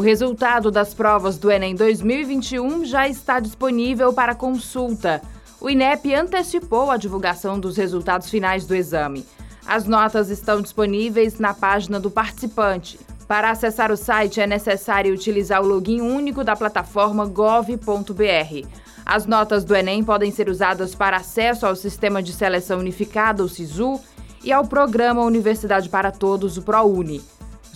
O resultado das provas do Enem 2021 já está disponível para consulta. O INEP antecipou a divulgação dos resultados finais do exame. As notas estão disponíveis na página do participante. Para acessar o site é necessário utilizar o login único da plataforma gov.br. As notas do Enem podem ser usadas para acesso ao Sistema de Seleção Unificada, o SISU, e ao Programa Universidade para Todos, o ProUni.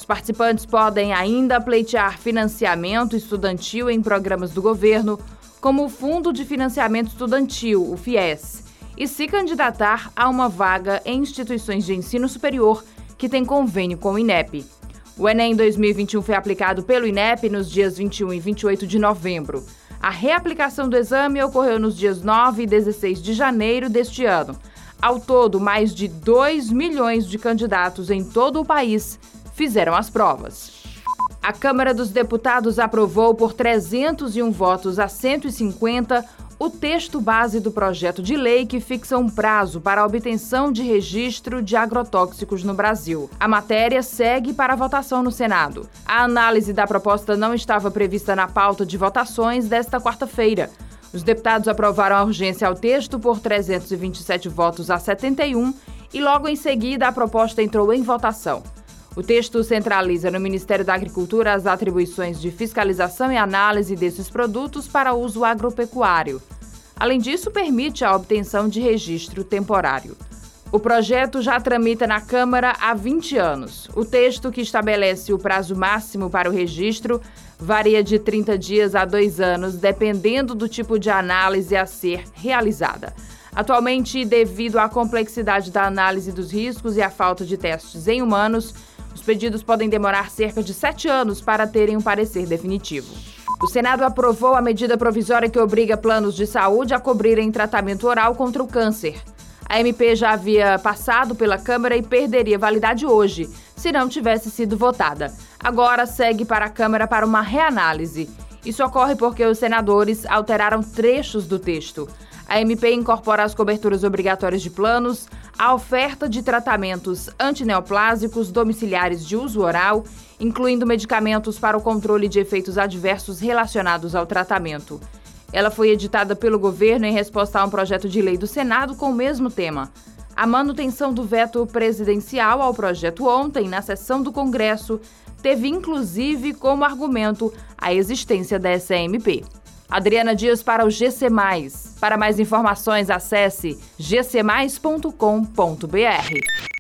Os participantes podem ainda pleitear financiamento estudantil em programas do governo, como o Fundo de Financiamento Estudantil, o FIES, e se candidatar a uma vaga em instituições de ensino superior que tem convênio com o INEP. O Enem 2021 foi aplicado pelo INEP nos dias 21 e 28 de novembro. A reaplicação do exame ocorreu nos dias 9 e 16 de janeiro deste ano. Ao todo, mais de 2 milhões de candidatos em todo o país fizeram as provas. A Câmara dos Deputados aprovou por 301 votos a 150 o texto base do projeto de lei que fixa um prazo para a obtenção de registro de agrotóxicos no Brasil. A matéria segue para votação no Senado. A análise da proposta não estava prevista na pauta de votações desta quarta-feira. Os deputados aprovaram a urgência ao texto por 327 votos a 71 e logo em seguida a proposta entrou em votação. O texto centraliza no Ministério da Agricultura as atribuições de fiscalização e análise desses produtos para uso agropecuário. Além disso, permite a obtenção de registro temporário. O projeto já tramita na Câmara há 20 anos. O texto que estabelece o prazo máximo para o registro varia de 30 dias a dois anos, dependendo do tipo de análise a ser realizada. Atualmente, devido à complexidade da análise dos riscos e à falta de testes em humanos, os pedidos podem demorar cerca de sete anos para terem um parecer definitivo. O Senado aprovou a medida provisória que obriga planos de saúde a cobrirem tratamento oral contra o câncer. A MP já havia passado pela Câmara e perderia validade hoje, se não tivesse sido votada. Agora segue para a Câmara para uma reanálise. Isso ocorre porque os senadores alteraram trechos do texto. A MP incorpora as coberturas obrigatórias de planos, a oferta de tratamentos antineoplásicos domiciliares de uso oral, incluindo medicamentos para o controle de efeitos adversos relacionados ao tratamento. Ela foi editada pelo governo em resposta a um projeto de lei do Senado com o mesmo tema. A manutenção do veto presidencial ao projeto ontem, na sessão do Congresso, teve inclusive como argumento a existência da SMP. Adriana Dias para o GC. Para mais informações, acesse gcmais.com.br.